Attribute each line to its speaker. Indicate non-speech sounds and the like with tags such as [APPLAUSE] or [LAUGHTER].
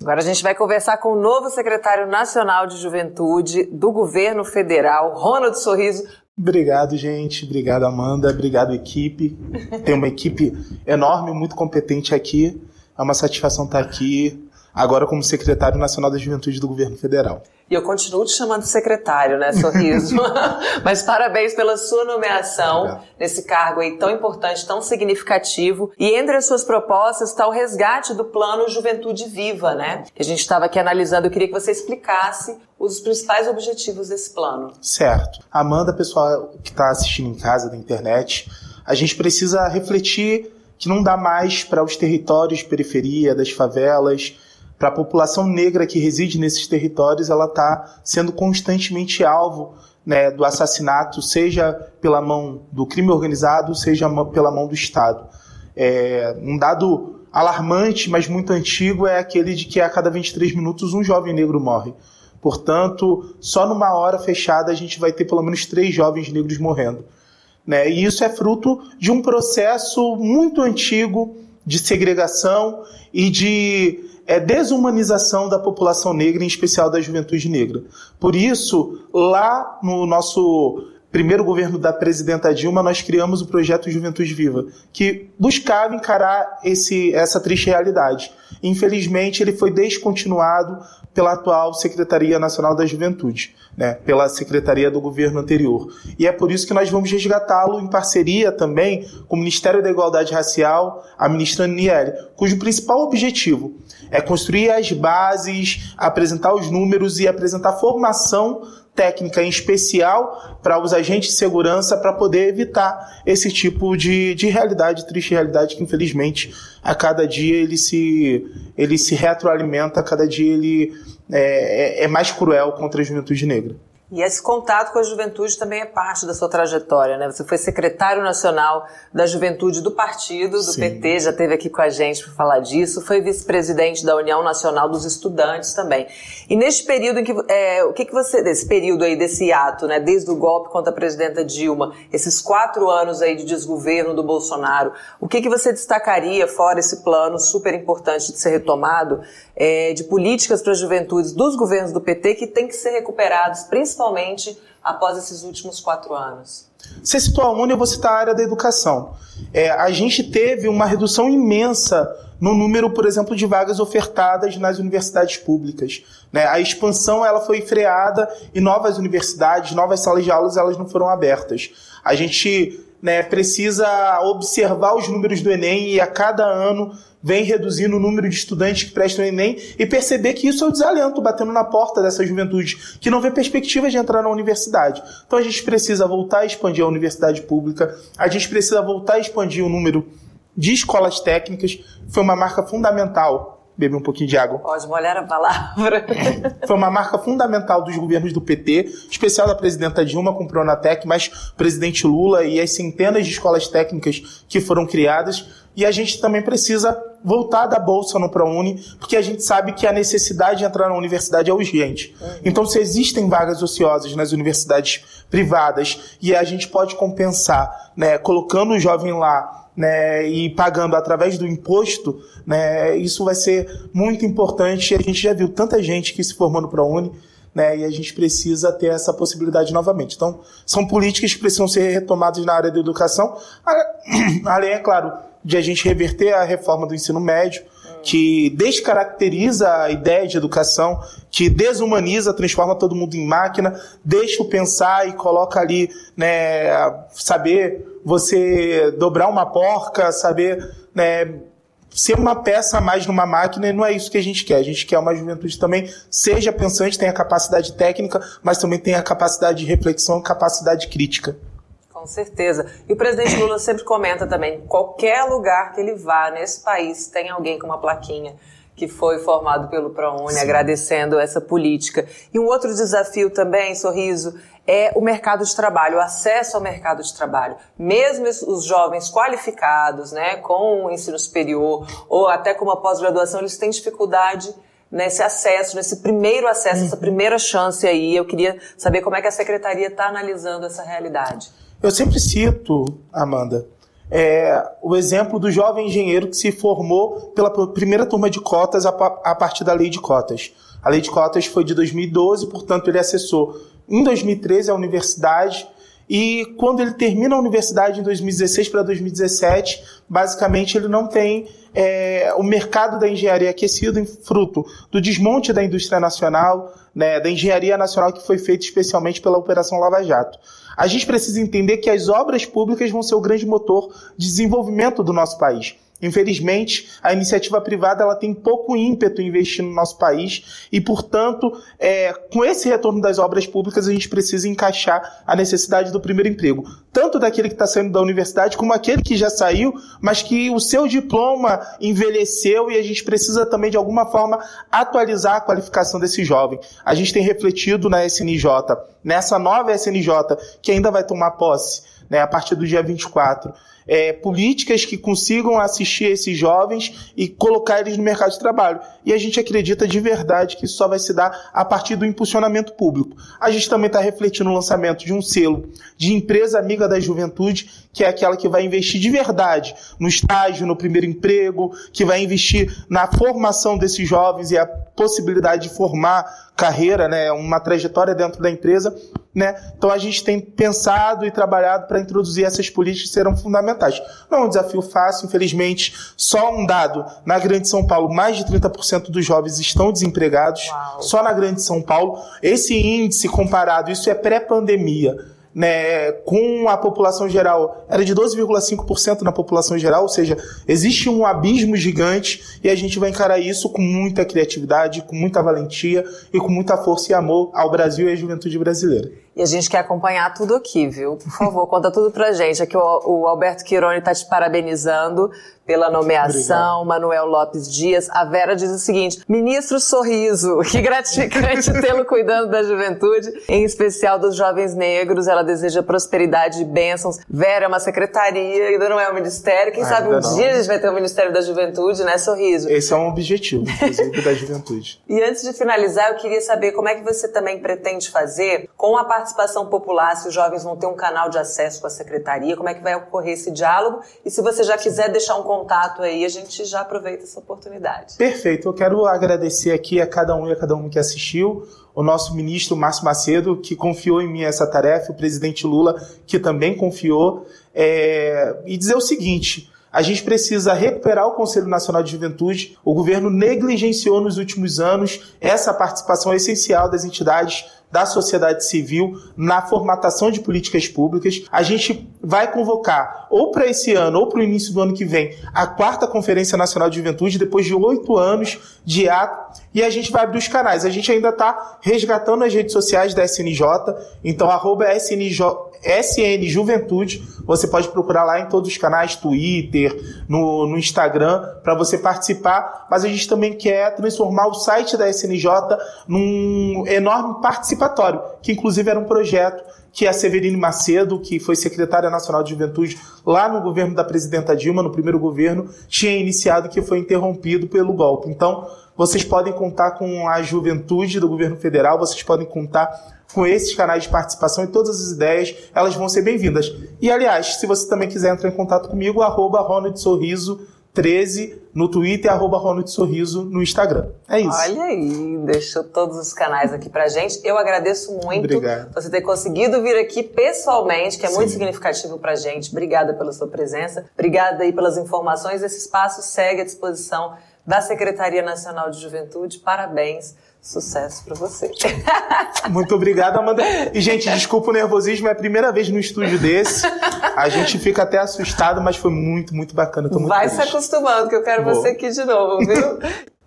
Speaker 1: Agora a gente vai conversar com o novo secretário nacional de Juventude do governo federal, Ronald Sorriso.
Speaker 2: Obrigado, gente. Obrigado, Amanda. Obrigado, equipe. Tem uma equipe enorme, muito competente aqui. É uma satisfação estar aqui agora como secretário nacional da Juventude do governo federal.
Speaker 1: E eu continuo te chamando de secretário, né, Sorriso? [LAUGHS] Mas parabéns pela sua nomeação Obrigado. nesse cargo aí tão importante, tão significativo. E entre as suas propostas está o resgate do plano Juventude Viva, né? Que a gente estava aqui analisando. Eu queria que você explicasse os principais objetivos desse plano.
Speaker 2: Certo. Amanda, pessoal que está assistindo em casa da internet, a gente precisa refletir que não dá mais para os territórios periferia das favelas para a população negra que reside nesses territórios, ela está sendo constantemente alvo né, do assassinato, seja pela mão do crime organizado, seja pela mão do Estado. É, um dado alarmante, mas muito antigo, é aquele de que a cada 23 minutos um jovem negro morre. Portanto, só numa hora fechada a gente vai ter pelo menos três jovens negros morrendo. Né? E isso é fruto de um processo muito antigo de segregação e de é desumanização da população negra, em especial da juventude negra. Por isso, lá no nosso primeiro governo da presidenta Dilma, nós criamos o projeto Juventude Viva, que buscava encarar esse, essa triste realidade. Infelizmente, ele foi descontinuado pela atual Secretaria Nacional da Juventude, né, pela secretaria do governo anterior. E é por isso que nós vamos resgatá-lo em parceria também com o Ministério da Igualdade Racial, a ministra Niele, cujo principal objetivo é construir as bases, apresentar os números e apresentar formação técnica em especial para os agentes de segurança para poder evitar esse tipo de, de realidade, triste realidade que infelizmente a cada dia ele se, ele se retroalimenta, a cada dia ele é, é, é mais cruel contra a juventude negra.
Speaker 1: E esse contato com a juventude também é parte da sua trajetória, né? Você foi secretário nacional da juventude do partido, do Sim. PT, já esteve aqui com a gente para falar disso, foi vice-presidente da União Nacional dos Estudantes também. E neste período em que, é, o que, que você, desse período aí, desse ato, né? Desde o golpe contra a presidenta Dilma, esses quatro anos aí de desgoverno do Bolsonaro, o que, que você destacaria, fora esse plano super importante de ser retomado, é, de políticas para as juventudes dos governos do PT que tem que ser recuperados, principalmente após esses últimos quatro anos?
Speaker 2: Você citou a UNE, eu vou citar a área da educação. É, a gente teve uma redução imensa no número, por exemplo, de vagas ofertadas nas universidades públicas. Né? A expansão ela foi freada e novas universidades, novas salas de aulas, elas não foram abertas. A gente né, precisa observar os números do Enem e a cada ano vem reduzindo o número de estudantes que prestam o Enem e perceber que isso é o desalento batendo na porta dessa juventude que não vê perspectiva de entrar na universidade. Então a gente precisa voltar a expandir a universidade pública, a gente precisa voltar a expandir o número de escolas técnicas, foi uma marca fundamental beber um pouquinho de água.
Speaker 1: Pode molhar a palavra. [LAUGHS]
Speaker 2: Foi uma marca fundamental dos governos do PT, especial da presidenta Dilma com o Pronatec, mas presidente Lula e as centenas de escolas técnicas que foram criadas. E a gente também precisa voltar da bolsa no ProUni, porque a gente sabe que a necessidade de entrar na universidade é urgente. Uhum. Então, se existem vagas ociosas nas universidades privadas e a gente pode compensar, né, colocando o jovem lá né, e pagando através do imposto, né, isso vai ser muito importante. A gente já viu tanta gente que se formou no ProUni, né, e a gente precisa ter essa possibilidade novamente. Então, são políticas que precisam ser retomadas na área da educação, [CLEARS THROAT] além, é claro, de a gente reverter a reforma do ensino médio, que descaracteriza a ideia de educação, que desumaniza, transforma todo mundo em máquina, deixa o pensar e coloca ali, né, saber você dobrar uma porca, saber, né, ser uma peça a mais numa máquina e não é isso que a gente quer. A gente quer uma juventude também seja pensante, tenha capacidade técnica, mas também tenha capacidade de reflexão, capacidade crítica.
Speaker 1: Com certeza. E o presidente Lula sempre comenta também: qualquer lugar que ele vá nesse país tem alguém com uma plaquinha que foi formado pelo ProUni, Sim. agradecendo essa política. E um outro desafio também, Sorriso, é o mercado de trabalho, o acesso ao mercado de trabalho. Mesmo os jovens qualificados, né, com o ensino superior ou até com uma pós-graduação, eles têm dificuldade nesse acesso, nesse primeiro acesso, uhum. essa primeira chance aí. Eu queria saber como é que a secretaria está analisando essa realidade.
Speaker 2: Eu sempre cito, Amanda, é, o exemplo do jovem engenheiro que se formou pela primeira turma de cotas a, a partir da lei de cotas. A lei de cotas foi de 2012, portanto, ele acessou em 2013 a universidade. E quando ele termina a universidade em 2016 para 2017, basicamente ele não tem é, o mercado da engenharia aquecido em fruto do desmonte da indústria nacional, né, da engenharia nacional que foi feita especialmente pela Operação Lava Jato. A gente precisa entender que as obras públicas vão ser o grande motor de desenvolvimento do nosso país. Infelizmente, a iniciativa privada ela tem pouco ímpeto em investir no nosso país e, portanto, é, com esse retorno das obras públicas, a gente precisa encaixar a necessidade do primeiro emprego, tanto daquele que está saindo da universidade como aquele que já saiu, mas que o seu diploma envelheceu e a gente precisa também, de alguma forma, atualizar a qualificação desse jovem. A gente tem refletido na SNJ, nessa nova SNJ, que ainda vai tomar posse né, a partir do dia 24 é, políticas que consigam assistir esses jovens e colocar eles no mercado de trabalho. E a gente acredita de verdade que isso só vai se dar a partir do impulsionamento público. A gente também está refletindo o lançamento de um selo de empresa amiga da juventude, que é aquela que vai investir de verdade no estágio, no primeiro emprego, que vai investir na formação desses jovens e a possibilidade de formar carreira, né, uma trajetória dentro da empresa, né? Então a gente tem pensado e trabalhado para introduzir essas políticas que serão fundamentais. Não é um desafio fácil, infelizmente, só um dado, na Grande São Paulo, mais de 30% dos jovens estão desempregados, Uau. só na Grande São Paulo. Esse índice comparado, isso é pré-pandemia, né, com a população geral, era de 12,5% na população geral, ou seja, existe um abismo gigante e a gente vai encarar isso com muita criatividade, com muita valentia e com muita força e amor ao Brasil e à juventude brasileira.
Speaker 1: E a gente quer acompanhar tudo aqui, viu? Por favor, conta tudo pra gente. Aqui o, o Alberto Quironi tá te parabenizando pela nomeação, Obrigado. Manuel Lopes Dias. A Vera diz o seguinte: Ministro Sorriso, [LAUGHS] que gratificante tê-lo cuidando da juventude, em especial dos jovens negros. Ela deseja prosperidade e bênçãos. Vera é uma secretaria, ainda não é um ministério. Quem sabe um não. dia a gente vai ter um Ministério da Juventude, né, Sorriso?
Speaker 2: Esse é um objetivo, inclusive, [LAUGHS] da juventude.
Speaker 1: E antes de finalizar, eu queria saber como é que você também pretende fazer com a participação popular, se os jovens vão ter um canal de acesso com a secretaria, como é que vai ocorrer esse diálogo? E se você já quiser deixar um contato aí, a gente já aproveita essa oportunidade.
Speaker 2: Perfeito. Eu quero agradecer aqui a cada um e a cada um que assistiu, o nosso ministro Márcio Macedo, que confiou em mim essa tarefa, o presidente Lula, que também confiou, é... e dizer o seguinte. A gente precisa recuperar o Conselho Nacional de Juventude. O governo negligenciou nos últimos anos essa participação essencial das entidades da sociedade civil na formatação de políticas públicas. A gente vai convocar, ou para esse ano, ou para o início do ano que vem, a quarta Conferência Nacional de Juventude, depois de oito anos de ato, e a gente vai abrir os canais. A gente ainda está resgatando as redes sociais da SNJ, então arroba SNJ, SN Juventude, você pode procurar lá em todos os canais, Twitter, no, no Instagram, para você participar, mas a gente também quer transformar o site da SNJ num enorme participatório, que inclusive era um projeto que a Severine Macedo, que foi secretária nacional de juventude lá no governo da presidenta Dilma, no primeiro governo, tinha iniciado que foi interrompido pelo golpe. Então, vocês podem contar com a juventude do governo federal, vocês podem contar com esses canais de participação e todas as ideias, elas vão ser bem-vindas. E, aliás, se você também quiser entrar em contato comigo, arroba Ronald Sorriso 13 no Twitter, arroba Ronald Sorriso no Instagram. É isso.
Speaker 1: Olha aí, deixou todos os canais aqui pra gente. Eu agradeço muito
Speaker 2: Obrigado.
Speaker 1: você ter conseguido vir aqui pessoalmente, que é Sim. muito significativo pra gente. Obrigada pela sua presença. Obrigada aí pelas informações. Esse espaço segue à disposição da Secretaria Nacional de Juventude. Parabéns. Sucesso para você. [LAUGHS]
Speaker 2: Muito obrigado, Amanda. E, gente, desculpa o nervosismo, é a primeira vez no estúdio desse. A gente fica até assustado, mas foi muito, muito bacana. Tô muito
Speaker 1: Vai
Speaker 2: feliz.
Speaker 1: se acostumando, que eu quero Vou. você aqui de novo, viu? [LAUGHS]